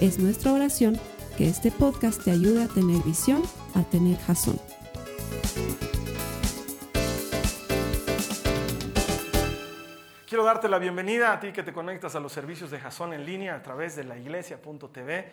Es nuestra oración que este podcast te ayude a tener visión, a tener jazón. Quiero darte la bienvenida a ti que te conectas a los servicios de Jason en línea a través de la iglesia.tv.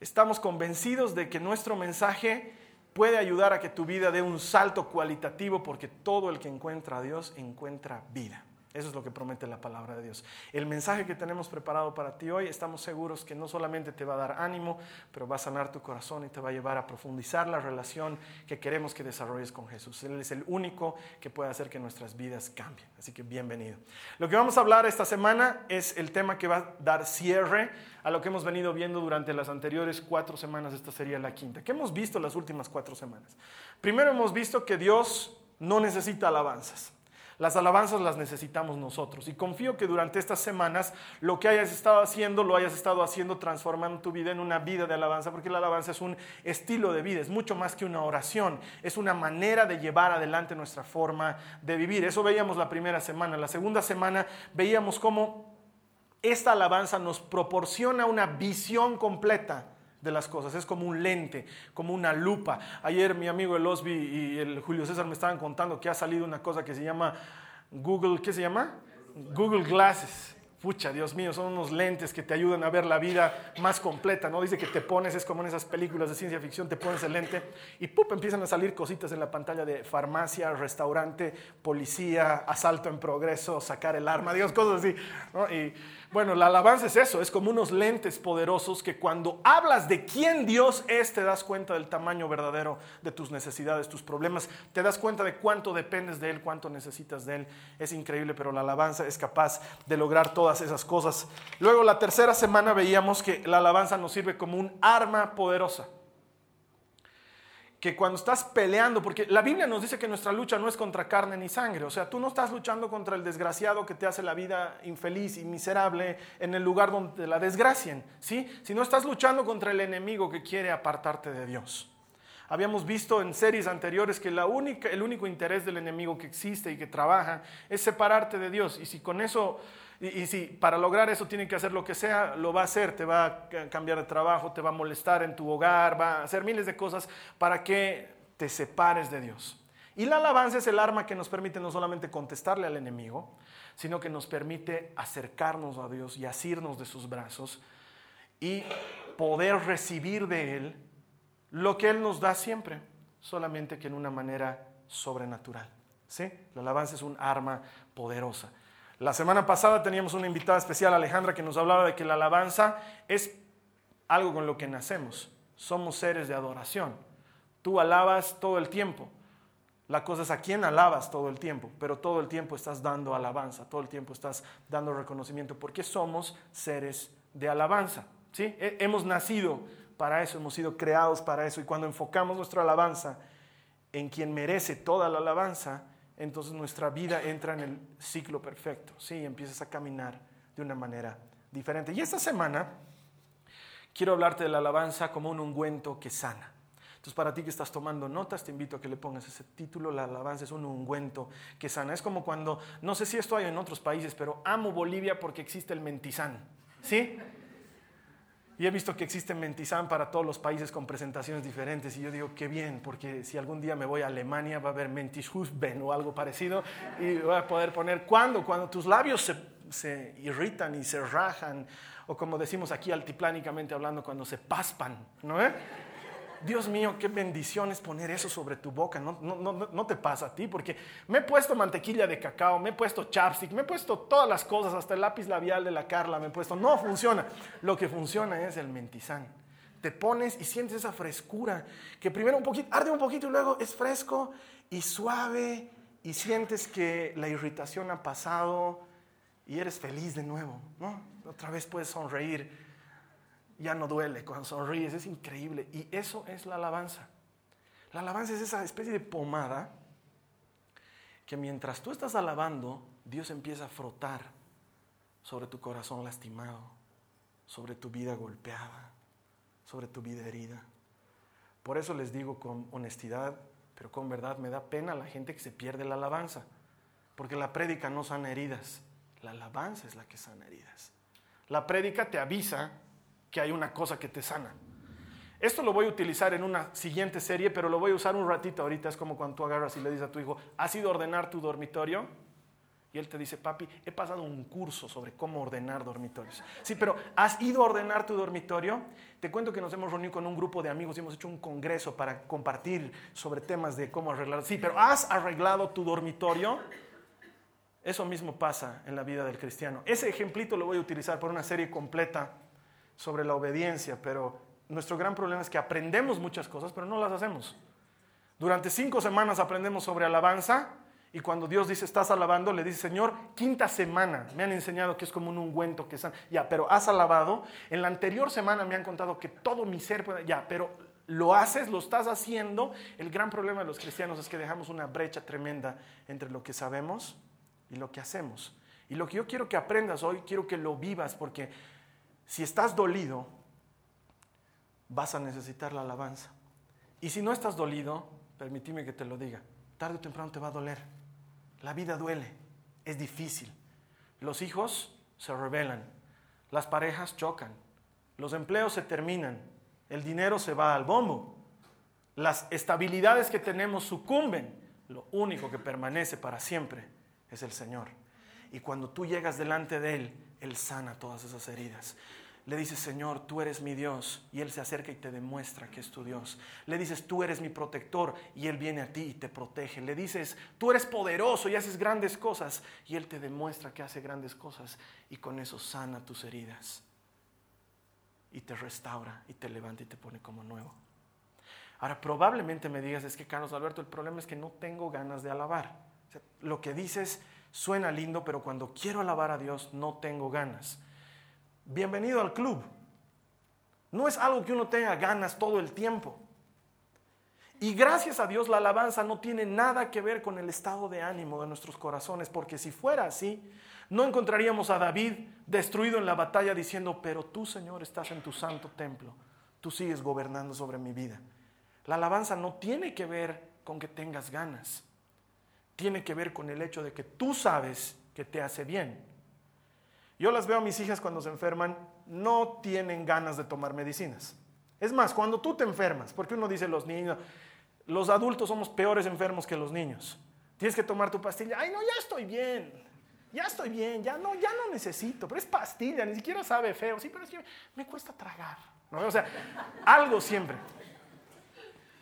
Estamos convencidos de que nuestro mensaje puede ayudar a que tu vida dé un salto cualitativo porque todo el que encuentra a Dios encuentra vida. Eso es lo que promete la palabra de Dios. El mensaje que tenemos preparado para ti hoy, estamos seguros que no solamente te va a dar ánimo, pero va a sanar tu corazón y te va a llevar a profundizar la relación que queremos que desarrolles con Jesús. Él es el único que puede hacer que nuestras vidas cambien. Así que bienvenido. Lo que vamos a hablar esta semana es el tema que va a dar cierre a lo que hemos venido viendo durante las anteriores cuatro semanas. Esta sería la quinta. ¿Qué hemos visto las últimas cuatro semanas? Primero hemos visto que Dios no necesita alabanzas. Las alabanzas las necesitamos nosotros. Y confío que durante estas semanas lo que hayas estado haciendo, lo hayas estado haciendo transformando tu vida en una vida de alabanza, porque la alabanza es un estilo de vida, es mucho más que una oración, es una manera de llevar adelante nuestra forma de vivir. Eso veíamos la primera semana. La segunda semana veíamos cómo esta alabanza nos proporciona una visión completa de las cosas. Es como un lente, como una lupa. Ayer mi amigo el Osby y el Julio César me estaban contando que ha salido una cosa que se llama Google, ¿qué se llama? Google Glasses. Pucha, Dios mío, son unos lentes que te ayudan a ver la vida más completa, ¿no? Dice que te pones, es como en esas películas de ciencia ficción, te pones el lente y ¡pup! empiezan a salir cositas en la pantalla de farmacia, restaurante, policía, asalto en progreso, sacar el arma, Dios, cosas así, ¿no? Bueno, la alabanza es eso, es como unos lentes poderosos que cuando hablas de quién Dios es, te das cuenta del tamaño verdadero de tus necesidades, tus problemas, te das cuenta de cuánto dependes de Él, cuánto necesitas de Él. Es increíble, pero la alabanza es capaz de lograr todas esas cosas. Luego, la tercera semana veíamos que la alabanza nos sirve como un arma poderosa que cuando estás peleando, porque la Biblia nos dice que nuestra lucha no es contra carne ni sangre, o sea, tú no estás luchando contra el desgraciado que te hace la vida infeliz y miserable en el lugar donde la desgracien, ¿sí? Sino estás luchando contra el enemigo que quiere apartarte de Dios. Habíamos visto en series anteriores que el único interés del enemigo que existe y que trabaja es separarte de Dios. Y si con eso y, si para lograr eso tiene que hacer lo que sea, lo va a hacer, te va a cambiar de trabajo, te va a molestar en tu hogar, va a hacer miles de cosas para que te separes de Dios. Y la alabanza es el arma que nos permite no solamente contestarle al enemigo, sino que nos permite acercarnos a Dios y asirnos de sus brazos y poder recibir de Él lo que Él nos da siempre, solamente que en una manera sobrenatural. ¿sí? La alabanza es un arma poderosa. La semana pasada teníamos una invitada especial, Alejandra, que nos hablaba de que la alabanza es algo con lo que nacemos. Somos seres de adoración. Tú alabas todo el tiempo. La cosa es a quién alabas todo el tiempo, pero todo el tiempo estás dando alabanza, todo el tiempo estás dando reconocimiento, porque somos seres de alabanza. ¿sí? Hemos nacido para eso, hemos sido creados para eso, y cuando enfocamos nuestra alabanza en quien merece toda la alabanza, entonces nuestra vida entra en el ciclo perfecto, ¿sí? empiezas a caminar de una manera diferente. Y esta semana quiero hablarte de la alabanza como un ungüento que sana. Entonces, para ti que estás tomando notas, te invito a que le pongas ese título, la alabanza es un ungüento que sana. Es como cuando, no sé si esto hay en otros países, pero amo Bolivia porque existe el mentizán, ¿sí? Y he visto que existe Mentizán para todos los países con presentaciones diferentes. Y yo digo, qué bien, porque si algún día me voy a Alemania va a haber Mentishusben o algo parecido. Y voy a poder poner, ¿cuándo? Cuando tus labios se, se irritan y se rajan. O como decimos aquí altiplánicamente hablando, cuando se paspan. ¿No? Eh? Dios mío, qué bendición es poner eso sobre tu boca. No, no, no, te pasa a ti, porque me he puesto mantequilla de cacao, me he puesto chapstick, me he puesto todas las cosas, hasta el lápiz labial de la Carla me he puesto. No funciona. Lo que funciona es el mentizán. Te pones y sientes esa frescura, que primero un poquito, arde un poquito y luego es fresco y suave y sientes que la irritación ha pasado y eres feliz de nuevo, ¿no? Otra vez puedes sonreír ya no duele, cuando sonríes, es increíble. Y eso es la alabanza. La alabanza es esa especie de pomada que mientras tú estás alabando, Dios empieza a frotar sobre tu corazón lastimado, sobre tu vida golpeada, sobre tu vida herida. Por eso les digo con honestidad, pero con verdad, me da pena la gente que se pierde la alabanza, porque la prédica no sana heridas, la alabanza es la que sana heridas. La prédica te avisa que hay una cosa que te sana. Esto lo voy a utilizar en una siguiente serie, pero lo voy a usar un ratito ahorita. Es como cuando tú agarras y le dices a tu hijo, ¿has ido a ordenar tu dormitorio? Y él te dice, papi, he pasado un curso sobre cómo ordenar dormitorios. Sí, pero ¿has ido a ordenar tu dormitorio? Te cuento que nos hemos reunido con un grupo de amigos y hemos hecho un congreso para compartir sobre temas de cómo arreglar. Sí, pero ¿has arreglado tu dormitorio? Eso mismo pasa en la vida del cristiano. Ese ejemplito lo voy a utilizar por una serie completa sobre la obediencia, pero nuestro gran problema es que aprendemos muchas cosas, pero no las hacemos. Durante cinco semanas aprendemos sobre alabanza y cuando Dios dice, estás alabando, le dice, Señor, quinta semana, me han enseñado que es como un ungüento que están, ya, pero has alabado. En la anterior semana me han contado que todo mi ser puede, ya, pero lo haces, lo estás haciendo. El gran problema de los cristianos es que dejamos una brecha tremenda entre lo que sabemos y lo que hacemos. Y lo que yo quiero que aprendas hoy, quiero que lo vivas, porque si estás dolido, vas a necesitar la alabanza. Y si no estás dolido, permíteme que te lo diga, tarde o temprano te va a doler. La vida duele, es difícil. Los hijos se rebelan, las parejas chocan, los empleos se terminan, el dinero se va al bombo, las estabilidades que tenemos sucumben. Lo único que permanece para siempre es el Señor. Y cuando tú llegas delante de Él, Él sana todas esas heridas. Le dices, Señor, tú eres mi Dios. Y Él se acerca y te demuestra que es tu Dios. Le dices, tú eres mi protector. Y Él viene a ti y te protege. Le dices, tú eres poderoso y haces grandes cosas. Y Él te demuestra que hace grandes cosas. Y con eso sana tus heridas. Y te restaura y te levanta y te pone como nuevo. Ahora, probablemente me digas, es que Carlos Alberto, el problema es que no tengo ganas de alabar. lo que dices suena lindo, pero cuando quiero alabar a Dios no tengo ganas bienvenido al club. No es algo que uno tenga ganas todo el tiempo. Y gracias a Dios la alabanza no tiene nada que ver con el estado de ánimo de nuestros corazones, porque si fuera así, no encontraríamos a David destruido en la batalla diciendo, pero tú Señor estás en tu santo templo, tú sigues gobernando sobre mi vida. La alabanza no tiene que ver con que tengas ganas, tiene que ver con el hecho de que tú sabes que te hace bien. Yo las veo a mis hijas cuando se enferman, no tienen ganas de tomar medicinas. Es más, cuando tú te enfermas, porque uno dice los niños, los adultos somos peores enfermos que los niños. Tienes que tomar tu pastilla. Ay, no, ya estoy bien. Ya estoy bien, ya no, ya no necesito. Pero es pastilla, ni siquiera sabe feo. Sí, pero es que me cuesta tragar. O sea, algo siempre.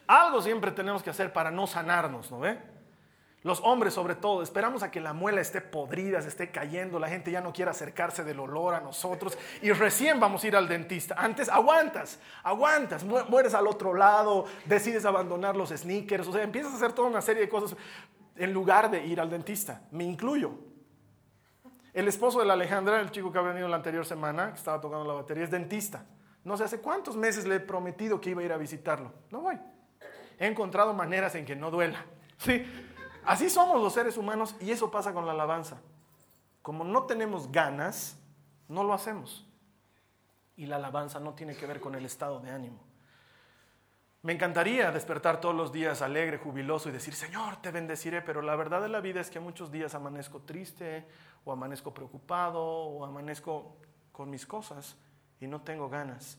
Algo siempre tenemos que hacer para no sanarnos, ¿no ve? Los hombres sobre todo, esperamos a que la muela esté podrida, se esté cayendo, la gente ya no quiera acercarse del olor a nosotros y recién vamos a ir al dentista. Antes aguantas, aguantas, mueres al otro lado, decides abandonar los sneakers, o sea, empiezas a hacer toda una serie de cosas en lugar de ir al dentista. Me incluyo. El esposo de la Alejandra, el chico que ha venido la anterior semana, que estaba tocando la batería, es dentista. No sé hace cuántos meses le he prometido que iba a ir a visitarlo. No voy. He encontrado maneras en que no duela. Sí, Así somos los seres humanos y eso pasa con la alabanza. Como no tenemos ganas, no lo hacemos. Y la alabanza no tiene que ver con el estado de ánimo. Me encantaría despertar todos los días alegre, jubiloso y decir, Señor, te bendeciré, pero la verdad de la vida es que muchos días amanezco triste o amanezco preocupado o amanezco con mis cosas y no tengo ganas.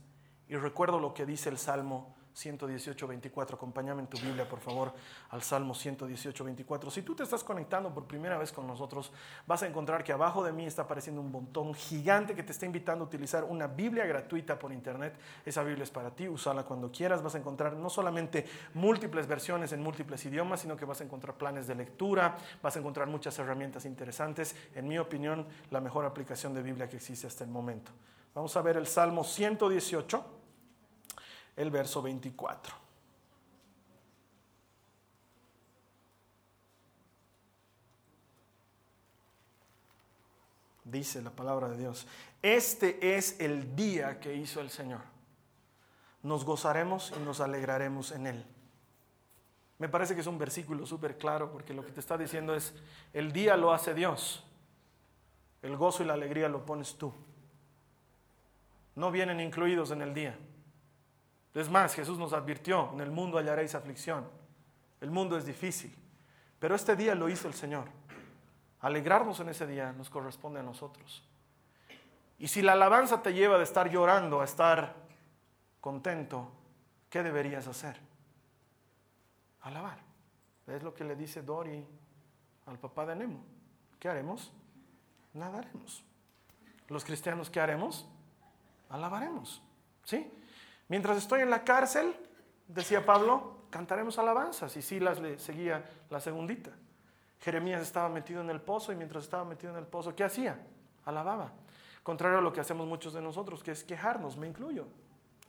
Y recuerdo lo que dice el Salmo 118, 24. Acompáñame en tu Biblia, por favor, al Salmo 118, 24. Si tú te estás conectando por primera vez con nosotros, vas a encontrar que abajo de mí está apareciendo un botón gigante que te está invitando a utilizar una Biblia gratuita por internet. Esa Biblia es para ti, usala cuando quieras. Vas a encontrar no solamente múltiples versiones en múltiples idiomas, sino que vas a encontrar planes de lectura, vas a encontrar muchas herramientas interesantes. En mi opinión, la mejor aplicación de Biblia que existe hasta el momento. Vamos a ver el Salmo 118 el verso 24. Dice la palabra de Dios, este es el día que hizo el Señor. nos gozaremos y nos alegraremos en Él. Me parece que es un versículo súper claro porque lo que te está diciendo es, el día lo hace Dios, el gozo y la alegría lo pones tú. No vienen incluidos en el día. Es más, Jesús nos advirtió, en el mundo hallaréis aflicción. El mundo es difícil, pero este día lo hizo el Señor. Alegrarnos en ese día nos corresponde a nosotros. Y si la alabanza te lleva de estar llorando a estar contento, ¿qué deberías hacer? Alabar. Es lo que le dice Dori al papá de Nemo. ¿Qué haremos? Nada haremos. Los cristianos, ¿qué haremos? Alabaremos. ¿Sí? Mientras estoy en la cárcel, decía Pablo, cantaremos alabanzas. Y Silas le seguía la segundita. Jeremías estaba metido en el pozo y mientras estaba metido en el pozo, ¿qué hacía? Alababa. Contrario a lo que hacemos muchos de nosotros, que es quejarnos, me incluyo.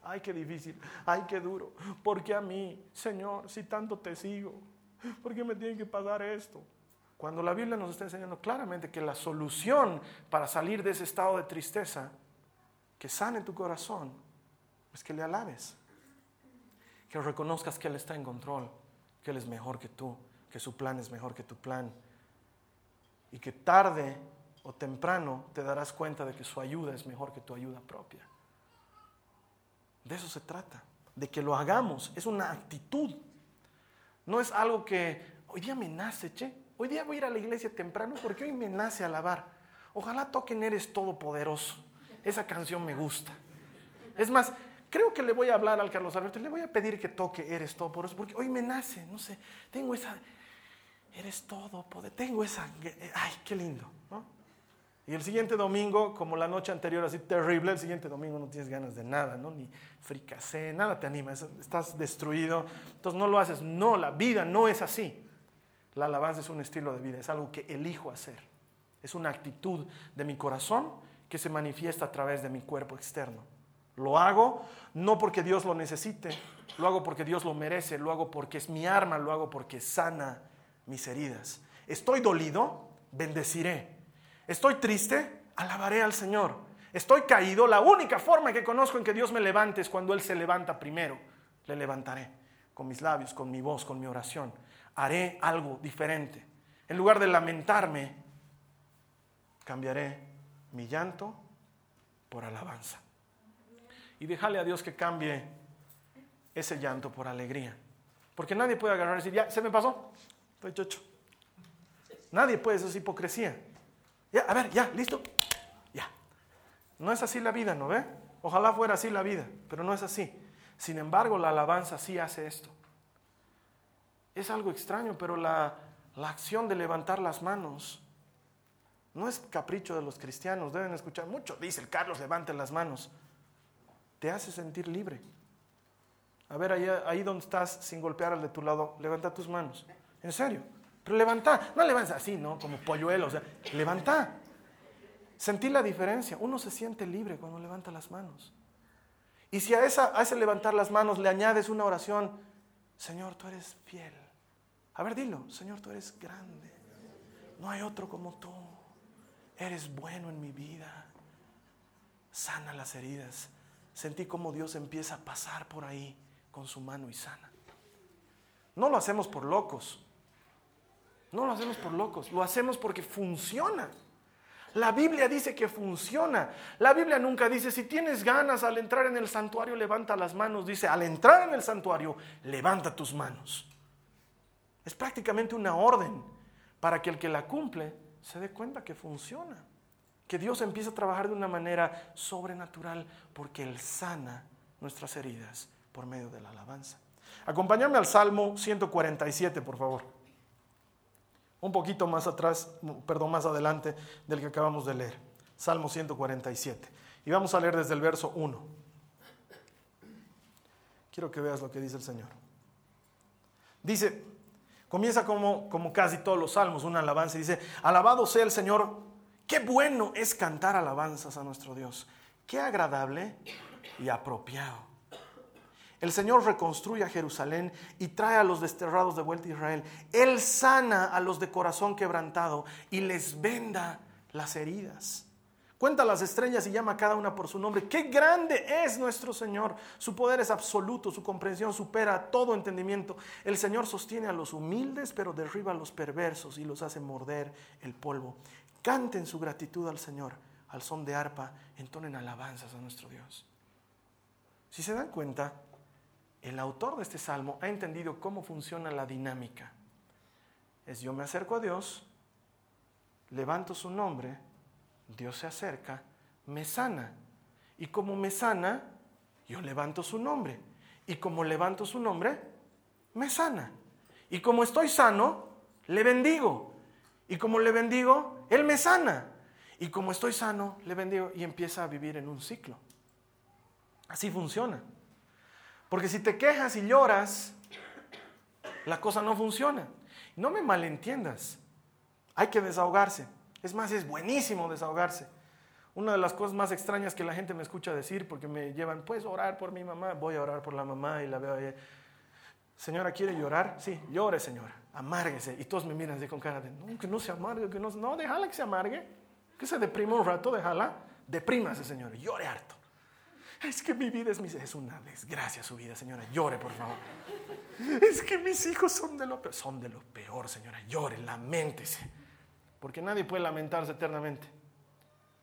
Ay, qué difícil, ay, qué duro. ¿Por qué a mí, Señor, si tanto te sigo? ¿Por qué me tiene que pasar esto? Cuando la Biblia nos está enseñando claramente que la solución para salir de ese estado de tristeza, que sane tu corazón, es que le alabes. Que reconozcas que Él está en control, que Él es mejor que tú, que su plan es mejor que tu plan. Y que tarde o temprano te darás cuenta de que su ayuda es mejor que tu ayuda propia. De eso se trata, de que lo hagamos. Es una actitud. No es algo que hoy día me nace, che. Hoy día voy a ir a la iglesia temprano porque hoy me nace alabar. Ojalá toquen Eres Todopoderoso. Esa canción me gusta. Es más, creo que le voy a hablar al Carlos Alberto y le voy a pedir que toque Eres Todopoderoso porque hoy me nace, no sé, tengo esa, Eres Todopoderoso, tengo esa, ay, qué lindo, ¿no? Y el siguiente domingo, como la noche anterior así terrible, el siguiente domingo no tienes ganas de nada, ¿no? Ni fricasé, nada te anima, estás destruido. Entonces no lo haces. No, la vida no es así. La alabanza es un estilo de vida, es algo que elijo hacer. Es una actitud de mi corazón que se manifiesta a través de mi cuerpo externo. Lo hago no porque Dios lo necesite, lo hago porque Dios lo merece, lo hago porque es mi arma, lo hago porque sana mis heridas. Estoy dolido, bendeciré Estoy triste, alabaré al Señor. Estoy caído, la única forma que conozco en que Dios me levante es cuando Él se levanta primero. Le levantaré con mis labios, con mi voz, con mi oración. Haré algo diferente. En lugar de lamentarme, cambiaré mi llanto por alabanza. Y déjale a Dios que cambie ese llanto por alegría. Porque nadie puede agarrar y decir, ya, se me pasó, estoy chocho. Nadie puede, eso es hipocresía. Ya, a ver, ya, listo. Ya. No es así la vida, ¿no ve? Ojalá fuera así la vida, pero no es así. Sin embargo, la alabanza sí hace esto. Es algo extraño, pero la, la acción de levantar las manos no es capricho de los cristianos. Deben escuchar mucho. Dice el Carlos, levante las manos. Te hace sentir libre. A ver, ahí, ahí donde estás, sin golpear al de tu lado, levanta tus manos. En serio. Pero levanta, no levantas así, ¿no? Como polluelo, o sea, levanta. Sentí la diferencia. Uno se siente libre cuando levanta las manos. Y si a, esa, a ese levantar las manos le añades una oración, Señor, tú eres fiel. A ver, dilo, Señor, tú eres grande. No hay otro como tú. Eres bueno en mi vida. Sana las heridas. Sentí como Dios empieza a pasar por ahí con su mano y sana. No lo hacemos por locos. No lo hacemos por locos, lo hacemos porque funciona. La Biblia dice que funciona. La Biblia nunca dice, si tienes ganas al entrar en el santuario, levanta las manos. Dice, al entrar en el santuario, levanta tus manos. Es prácticamente una orden para que el que la cumple se dé cuenta que funciona. Que Dios empieza a trabajar de una manera sobrenatural porque Él sana nuestras heridas por medio de la alabanza. Acompáñame al Salmo 147, por favor un poquito más atrás, perdón, más adelante del que acabamos de leer. Salmo 147. Y vamos a leer desde el verso 1. Quiero que veas lo que dice el Señor. Dice, comienza como, como casi todos los salmos, una alabanza. Dice, alabado sea el Señor. Qué bueno es cantar alabanzas a nuestro Dios. Qué agradable y apropiado el Señor reconstruye a Jerusalén y trae a los desterrados de vuelta a Israel. Él sana a los de corazón quebrantado y les venda las heridas. Cuenta las estrellas y llama a cada una por su nombre. Qué grande es nuestro Señor. Su poder es absoluto, su comprensión supera todo entendimiento. El Señor sostiene a los humildes, pero derriba a los perversos y los hace morder el polvo. Canten su gratitud al Señor, al son de arpa, entonen alabanzas a nuestro Dios. Si se dan cuenta, el autor de este salmo ha entendido cómo funciona la dinámica. Es yo me acerco a Dios, levanto su nombre, Dios se acerca, me sana. Y como me sana, yo levanto su nombre. Y como levanto su nombre, me sana. Y como estoy sano, le bendigo. Y como le bendigo, Él me sana. Y como estoy sano, le bendigo y empieza a vivir en un ciclo. Así funciona. Porque si te quejas y lloras, la cosa no funciona. No me malentiendas. Hay que desahogarse. Es más, es buenísimo desahogarse. Una de las cosas más extrañas que la gente me escucha decir, porque me llevan, puedes orar por mi mamá, voy a orar por la mamá y la veo. Señora, ¿quiere llorar? Sí, llore, señora, amárguese. Y todos me miran así con cara de, no, que no se amargue, que no, no, déjala que se amargue, que se deprima un rato, déjala, deprímase, señora, llore harto. Es que mi vida es, es una desgracia su vida, señora, llore, por favor. Es que mis hijos son de lo peor, son de lo peor, señora, llore, lamentese porque nadie puede lamentarse eternamente.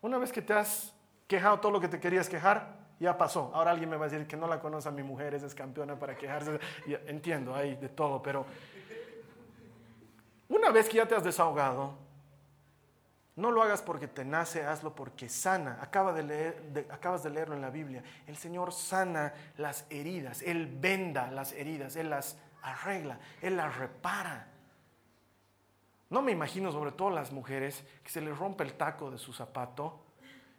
Una vez que te has quejado todo lo que te querías quejar, ya pasó. Ahora alguien me va a decir que no la conoce a mi mujer, es campeona para quejarse. entiendo, hay de todo, pero una vez que ya te has desahogado, no lo hagas porque te nace, hazlo porque sana. Acaba de leer, acabas de leerlo en la Biblia. El Señor sana las heridas, Él venda las heridas, Él las arregla, Él las repara. No me imagino, sobre todo las mujeres, que se les rompe el taco de su zapato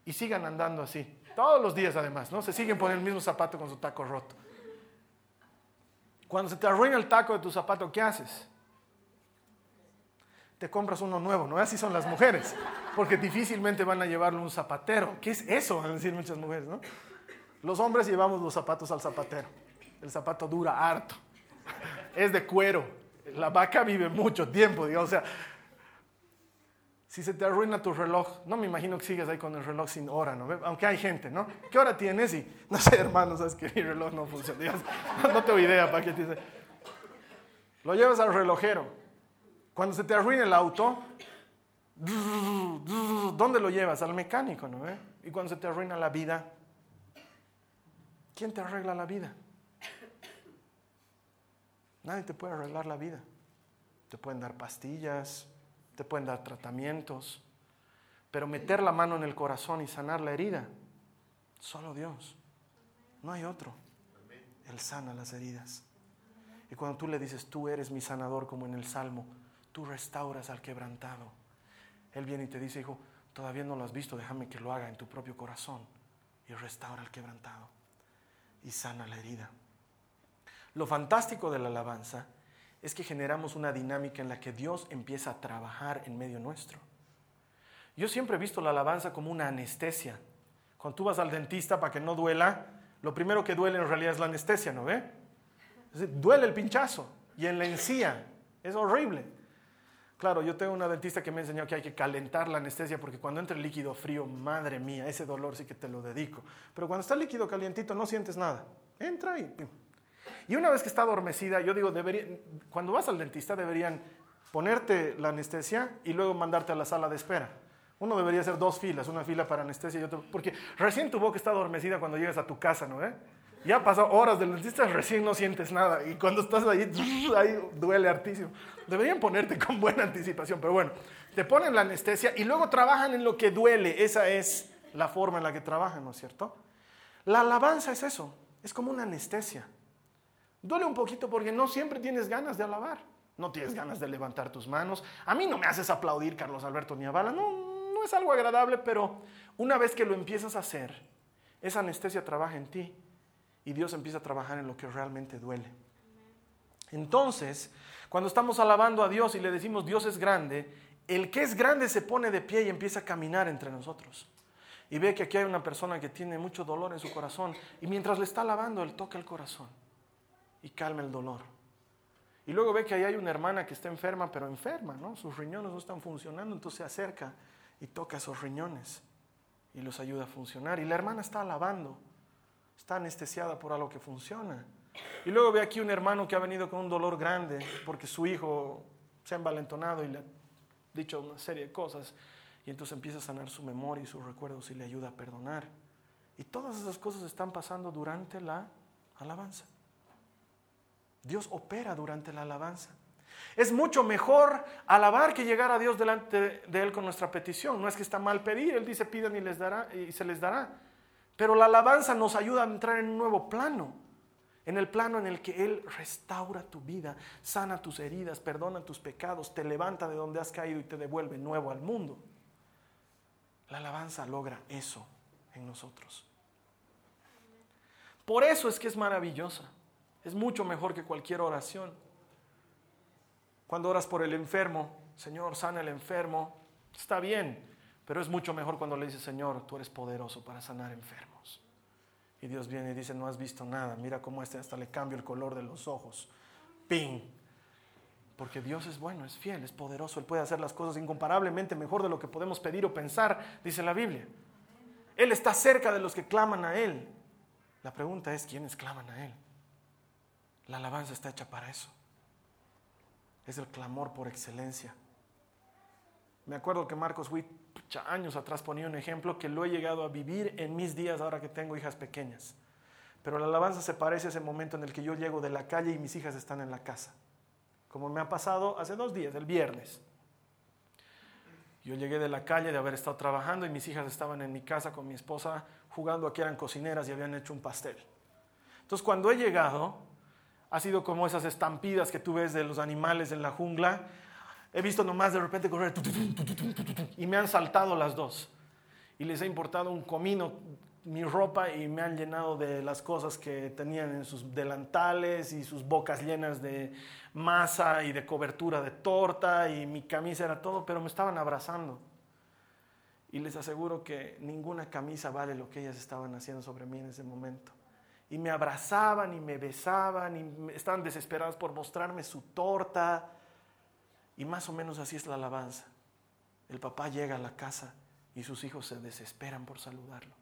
y sigan andando así. Todos los días además, ¿no? Se siguen poniendo el mismo zapato con su taco roto. Cuando se te arruina el taco de tu zapato, ¿qué haces? Te compras uno nuevo, ¿no? Así son las mujeres, porque difícilmente van a llevarlo un zapatero. ¿Qué es eso? Van a decir muchas mujeres, ¿no? Los hombres llevamos los zapatos al zapatero. El zapato dura harto. Es de cuero la vaca vive mucho tiempo, digamos, o sea, si se te arruina tu reloj, no me imagino que sigas ahí con el reloj sin hora, ¿no? Aunque hay gente, ¿no? ¿Qué hora tienes? Y, no sé, hermano, sabes que mi reloj no funciona. no tengo idea para qué te dice. Lo llevas al relojero. Cuando se te arruina el auto, ¿dónde lo llevas? Al mecánico, ¿no? Y cuando se te arruina la vida, ¿quién te arregla la vida? Nadie te puede arreglar la vida. Te pueden dar pastillas, te pueden dar tratamientos, pero meter la mano en el corazón y sanar la herida, solo Dios. No hay otro. Él sana las heridas. Y cuando tú le dices, tú eres mi sanador, como en el Salmo, tú restauras al quebrantado. Él viene y te dice, hijo, todavía no lo has visto, déjame que lo haga en tu propio corazón. Y restaura al quebrantado. Y sana la herida. Lo fantástico de la alabanza es que generamos una dinámica en la que Dios empieza a trabajar en medio nuestro. Yo siempre he visto la alabanza como una anestesia. Cuando tú vas al dentista para que no duela, lo primero que duele en realidad es la anestesia, ¿no ve? duele el pinchazo y en la encía. Es horrible. Claro, yo tengo una dentista que me enseñó que hay que calentar la anestesia porque cuando entra el líquido frío, madre mía, ese dolor sí que te lo dedico. Pero cuando está el líquido calientito no sientes nada. Entra y y una vez que está adormecida, yo digo, cuando vas al dentista deberían ponerte la anestesia y luego mandarte a la sala de espera. Uno debería hacer dos filas, una fila para anestesia y otra, porque recién tu boca está adormecida cuando llegas a tu casa, ¿no? Ya pasó horas del dentista, recién no sientes nada y cuando estás ahí, ahí duele hartísimo. Deberían ponerte con buena anticipación, pero bueno, te ponen la anestesia y luego trabajan en lo que duele. Esa es la forma en la que trabajan, ¿no es cierto? La alabanza es eso, es como una anestesia. Duele un poquito porque no siempre tienes ganas de alabar. No tienes ganas de levantar tus manos. A mí no me haces aplaudir, Carlos Alberto Niabala. No, no es algo agradable, pero una vez que lo empiezas a hacer, esa anestesia trabaja en ti y Dios empieza a trabajar en lo que realmente duele. Entonces, cuando estamos alabando a Dios y le decimos Dios es grande, el que es grande se pone de pie y empieza a caminar entre nosotros. Y ve que aquí hay una persona que tiene mucho dolor en su corazón y mientras le está alabando, él toca el corazón y calma el dolor. Y luego ve que ahí hay una hermana que está enferma, pero enferma, ¿no? Sus riñones no están funcionando, entonces se acerca y toca esos riñones y los ayuda a funcionar. Y la hermana está alabando, está anestesiada por algo que funciona. Y luego ve aquí un hermano que ha venido con un dolor grande porque su hijo se ha envalentonado y le ha dicho una serie de cosas. Y entonces empieza a sanar su memoria y sus recuerdos y le ayuda a perdonar. Y todas esas cosas están pasando durante la alabanza. Dios opera durante la alabanza. Es mucho mejor alabar que llegar a Dios delante de Él con nuestra petición. No es que está mal pedir, Él dice pidan y, les dará, y se les dará. Pero la alabanza nos ayuda a entrar en un nuevo plano, en el plano en el que Él restaura tu vida, sana tus heridas, perdona tus pecados, te levanta de donde has caído y te devuelve nuevo al mundo. La alabanza logra eso en nosotros. Por eso es que es maravillosa. Es mucho mejor que cualquier oración. Cuando oras por el enfermo, Señor, sana el enfermo, está bien, pero es mucho mejor cuando le dices, Señor, tú eres poderoso para sanar enfermos. Y Dios viene y dice, no has visto nada, mira cómo este hasta le cambio el color de los ojos. ¡Ping! Porque Dios es bueno, es fiel, es poderoso, Él puede hacer las cosas incomparablemente mejor de lo que podemos pedir o pensar, dice la Biblia. Él está cerca de los que claman a Él. La pregunta es, ¿quiénes claman a Él? La alabanza está hecha para eso es el clamor por excelencia. Me acuerdo que Marcos Witt, años atrás, ponía un ejemplo que lo he llegado a vivir en mis días ahora que tengo hijas pequeñas. Pero la alabanza se parece a ese momento en el que yo llego de la calle y mis hijas están en la casa. Como me ha pasado hace dos días, el viernes. Yo llegué de la calle de haber estado trabajando y mis hijas estaban en mi casa con mi esposa jugando a que eran cocineras y habían hecho un pastel. Entonces cuando he llegado, ha sido como esas estampidas que tú ves de los animales en la jungla. He visto nomás de repente correr y me han saltado las dos. Y les ha importado un comino mi ropa y me han llenado de las cosas que tenían en sus delantales y sus bocas llenas de masa y de cobertura de torta y mi camisa era todo, pero me estaban abrazando. Y les aseguro que ninguna camisa vale lo que ellas estaban haciendo sobre mí en ese momento y me abrazaban y me besaban y estaban desesperados por mostrarme su torta. Y más o menos así es la alabanza. El papá llega a la casa y sus hijos se desesperan por saludarlo.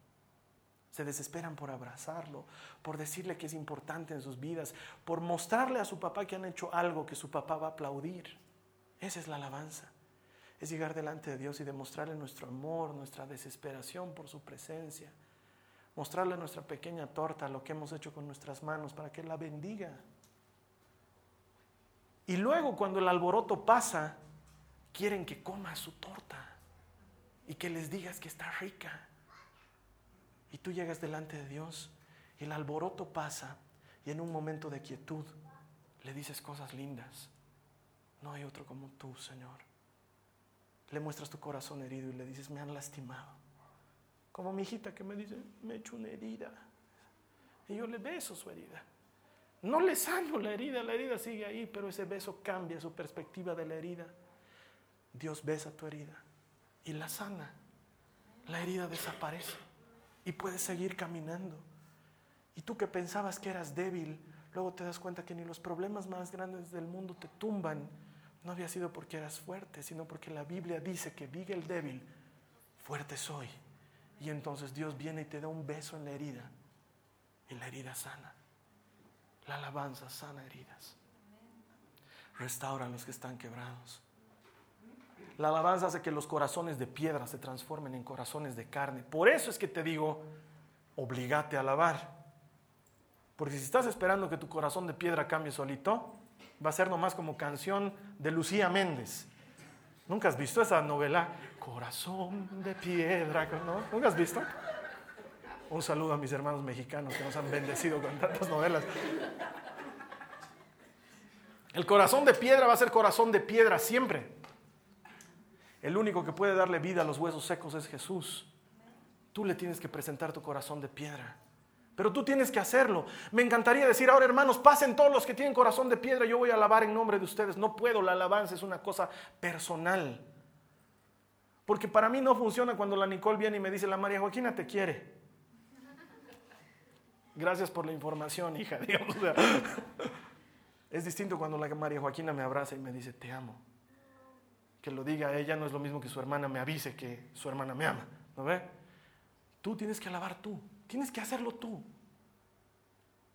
Se desesperan por abrazarlo, por decirle que es importante en sus vidas, por mostrarle a su papá que han hecho algo que su papá va a aplaudir. Esa es la alabanza. Es llegar delante de Dios y demostrarle nuestro amor, nuestra desesperación por su presencia mostrarle nuestra pequeña torta, lo que hemos hecho con nuestras manos, para que la bendiga. Y luego cuando el alboroto pasa, quieren que coma su torta y que les digas que está rica. Y tú llegas delante de Dios, y el alboroto pasa y en un momento de quietud le dices cosas lindas. No hay otro como tú, Señor. Le muestras tu corazón herido y le dices, me han lastimado como mi hijita que me dice, me he hecho una herida. Y yo le beso su herida. No le sano la herida, la herida sigue ahí, pero ese beso cambia su perspectiva de la herida. Dios besa tu herida y la sana. La herida desaparece y puedes seguir caminando. Y tú que pensabas que eras débil, luego te das cuenta que ni los problemas más grandes del mundo te tumban. No había sido porque eras fuerte, sino porque la Biblia dice que diga el débil, fuerte soy. Y entonces Dios viene y te da un beso en la herida. Y la herida sana. La alabanza sana heridas. Restaura a los que están quebrados. La alabanza hace que los corazones de piedra se transformen en corazones de carne. Por eso es que te digo, obligate a alabar. Porque si estás esperando que tu corazón de piedra cambie solito, va a ser nomás como canción de Lucía Méndez. ¿Nunca has visto esa novela? Corazón de piedra, ¿no? ¿Nunca has visto? Un saludo a mis hermanos mexicanos que nos han bendecido con tantas novelas. El corazón de piedra va a ser corazón de piedra siempre. El único que puede darle vida a los huesos secos es Jesús. Tú le tienes que presentar tu corazón de piedra. Pero tú tienes que hacerlo. Me encantaría decir ahora, hermanos, pasen todos los que tienen corazón de piedra, yo voy a alabar en nombre de ustedes. No puedo, la alabanza es una cosa personal. Porque para mí no funciona cuando la Nicole viene y me dice, la María Joaquina te quiere. Gracias por la información, hija. es distinto cuando la María Joaquina me abraza y me dice, te amo. Que lo diga ella no es lo mismo que su hermana me avise que su hermana me ama. ¿No ve? Tú tienes que alabar tú, tienes que hacerlo tú.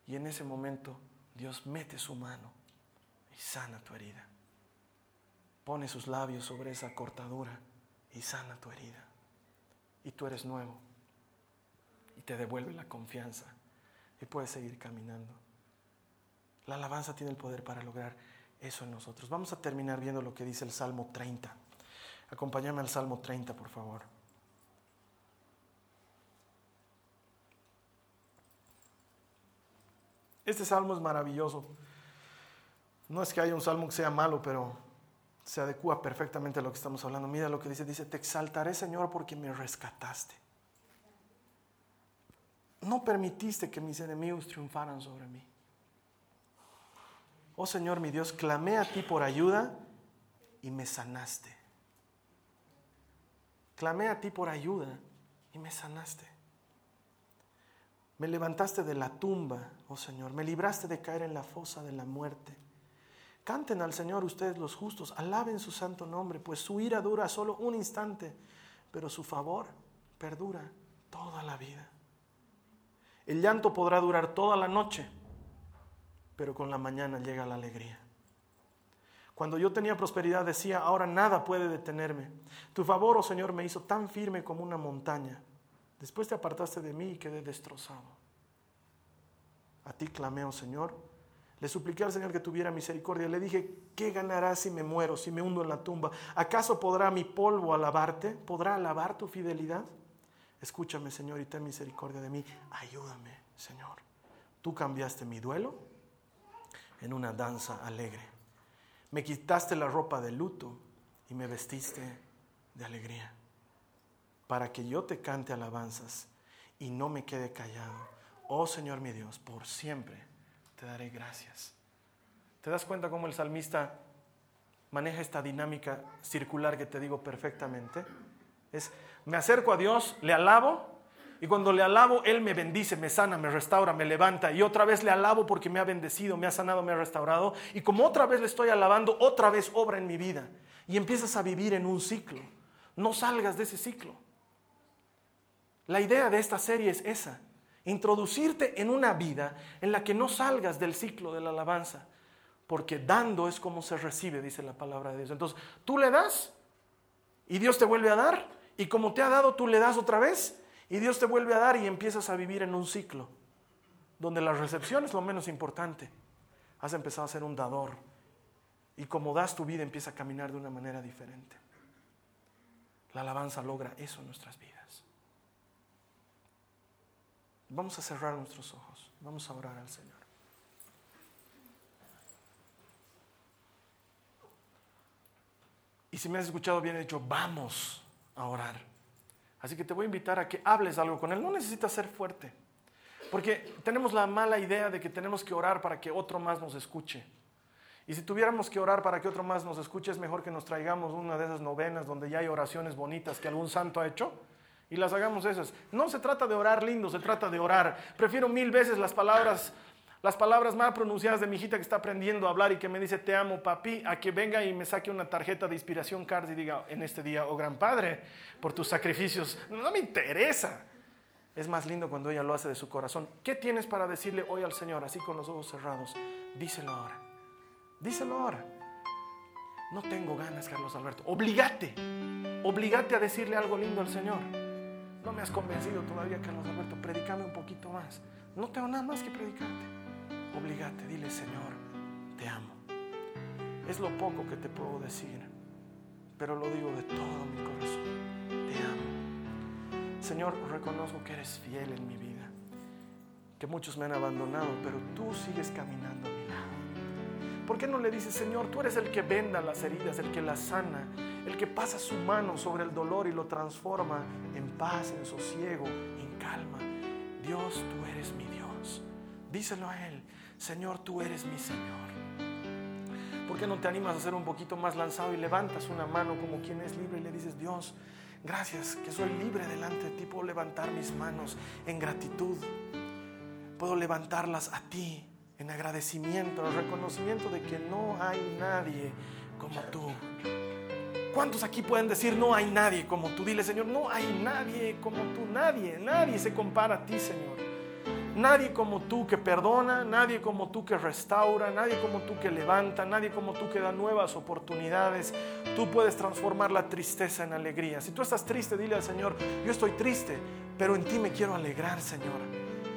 Y en ese momento Dios mete su mano y sana tu herida. Pone sus labios sobre esa cortadura y sana tu herida. Y tú eres nuevo. Y te devuelve la confianza. Y puedes seguir caminando. La alabanza tiene el poder para lograr eso en nosotros. Vamos a terminar viendo lo que dice el Salmo 30. Acompáñame al Salmo 30, por favor. Este salmo es maravilloso. No es que haya un salmo que sea malo, pero se adecua perfectamente a lo que estamos hablando. Mira lo que dice, dice, te exaltaré Señor porque me rescataste. No permitiste que mis enemigos triunfaran sobre mí. Oh Señor mi Dios, clamé a ti por ayuda y me sanaste. Clamé a ti por ayuda y me sanaste. Me levantaste de la tumba, oh Señor, me libraste de caer en la fosa de la muerte. Canten al Señor ustedes los justos, alaben su santo nombre, pues su ira dura solo un instante, pero su favor perdura toda la vida. El llanto podrá durar toda la noche, pero con la mañana llega la alegría. Cuando yo tenía prosperidad decía, ahora nada puede detenerme. Tu favor, oh Señor, me hizo tan firme como una montaña. Después te apartaste de mí y quedé destrozado. A ti clamé, oh Señor. Le supliqué al Señor que tuviera misericordia. Le dije, ¿qué ganará si me muero, si me hundo en la tumba? ¿Acaso podrá mi polvo alabarte? ¿Podrá alabar tu fidelidad? Escúchame, Señor, y ten misericordia de mí. Ayúdame, Señor. Tú cambiaste mi duelo en una danza alegre. Me quitaste la ropa de luto y me vestiste de alegría para que yo te cante alabanzas y no me quede callado. Oh Señor mi Dios, por siempre te daré gracias. ¿Te das cuenta cómo el salmista maneja esta dinámica circular que te digo perfectamente? Es, me acerco a Dios, le alabo, y cuando le alabo, Él me bendice, me sana, me restaura, me levanta. Y otra vez le alabo porque me ha bendecido, me ha sanado, me ha restaurado. Y como otra vez le estoy alabando, otra vez obra en mi vida. Y empiezas a vivir en un ciclo. No salgas de ese ciclo. La idea de esta serie es esa, introducirte en una vida en la que no salgas del ciclo de la alabanza, porque dando es como se recibe, dice la palabra de Dios. Entonces, tú le das y Dios te vuelve a dar, y como te ha dado, tú le das otra vez y Dios te vuelve a dar y empiezas a vivir en un ciclo, donde la recepción es lo menos importante. Has empezado a ser un dador, y como das tu vida empieza a caminar de una manera diferente. La alabanza logra eso en nuestras vidas. Vamos a cerrar nuestros ojos, vamos a orar al Señor. Y si me has escuchado bien, he dicho, vamos a orar. Así que te voy a invitar a que hables algo con Él. No necesitas ser fuerte, porque tenemos la mala idea de que tenemos que orar para que otro más nos escuche. Y si tuviéramos que orar para que otro más nos escuche, es mejor que nos traigamos una de esas novenas donde ya hay oraciones bonitas que algún santo ha hecho y las hagamos esas. No se trata de orar lindo, se trata de orar. Prefiero mil veces las palabras, las palabras más pronunciadas de mi hijita que está aprendiendo a hablar y que me dice te amo papi, a que venga y me saque una tarjeta de inspiración cards y diga en este día, oh gran padre, por tus sacrificios. No me interesa. Es más lindo cuando ella lo hace de su corazón. ¿Qué tienes para decirle hoy al Señor, así con los ojos cerrados? Díselo ahora. Díselo ahora. No tengo ganas, Carlos Alberto. Obligate. Obligate a decirle algo lindo al Señor. No me has convencido todavía, Carlos Alberto. Predicame un poquito más. No tengo nada más que predicarte. Obligate, dile, Señor, te amo. Es lo poco que te puedo decir, pero lo digo de todo mi corazón. Te amo. Señor, reconozco que eres fiel en mi vida, que muchos me han abandonado, pero tú sigues caminando a mi lado. ¿Por qué no le dices, Señor, tú eres el que venda las heridas, el que las sana, que pasa su mano sobre el dolor y lo transforma en paz, en sosiego, en calma. Dios, tú eres mi Dios. Díselo a Él, Señor, tú eres mi Señor. ¿Por qué no te animas a ser un poquito más lanzado y levantas una mano como quien es libre y le dices, Dios, gracias que soy libre delante de ti, puedo levantar mis manos en gratitud, puedo levantarlas a ti en agradecimiento, en reconocimiento de que no hay nadie como tú. ¿Cuántos aquí pueden decir, no hay nadie como tú? Dile, Señor, no hay nadie como tú, nadie, nadie se compara a ti, Señor. Nadie como tú que perdona, nadie como tú que restaura, nadie como tú que levanta, nadie como tú que da nuevas oportunidades. Tú puedes transformar la tristeza en alegría. Si tú estás triste, dile al Señor, yo estoy triste, pero en ti me quiero alegrar, Señor.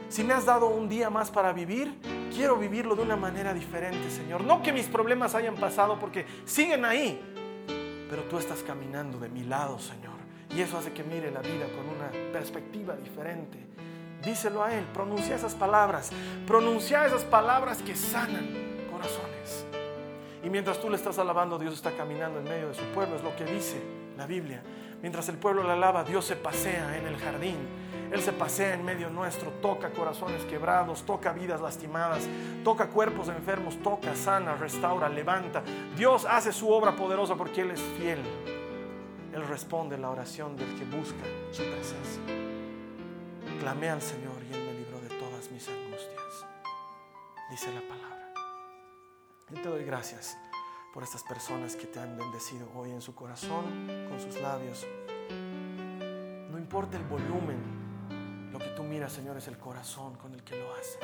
Si me has dado un día más para vivir, quiero vivirlo de una manera diferente, Señor. No que mis problemas hayan pasado porque siguen ahí, pero tú estás caminando de mi lado, Señor. Y eso hace que mire la vida con una perspectiva diferente. Díselo a Él, pronuncia esas palabras, pronuncia esas palabras que sanan corazones. Y mientras tú le estás alabando, Dios está caminando en medio de su pueblo, es lo que dice la Biblia. Mientras el pueblo le alaba, Dios se pasea en el jardín. Él se pasea en medio nuestro, toca corazones quebrados, toca vidas lastimadas, toca cuerpos enfermos, toca, sana, restaura, levanta. Dios hace su obra poderosa porque Él es fiel. Él responde la oración del que busca su presencia. Clamé al Señor y Él me libró de todas mis angustias. Dice la palabra. Yo te doy gracias por estas personas que te han bendecido hoy en su corazón, con sus labios. No importa el volumen, lo que tú miras, Señor, es el corazón con el que lo hace.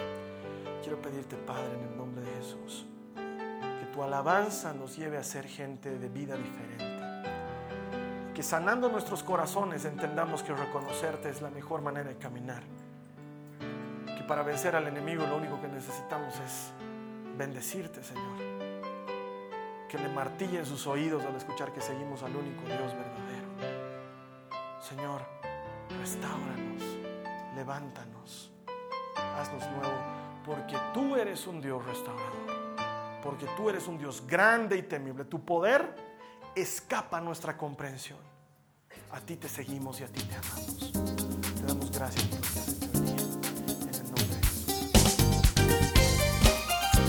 Quiero pedirte, Padre, en el nombre de Jesús, que tu alabanza nos lleve a ser gente de vida diferente que sanando nuestros corazones entendamos que reconocerte es la mejor manera de caminar. Que para vencer al enemigo lo único que necesitamos es bendecirte, Señor. Que le martillen sus oídos al escuchar que seguimos al único Dios verdadero. Señor, restauranos, levántanos, haznos nuevo, porque tú eres un Dios restaurador, porque tú eres un Dios grande y temible. Tu poder escapa nuestra comprensión. A ti te seguimos y a ti te amamos. Te damos gracias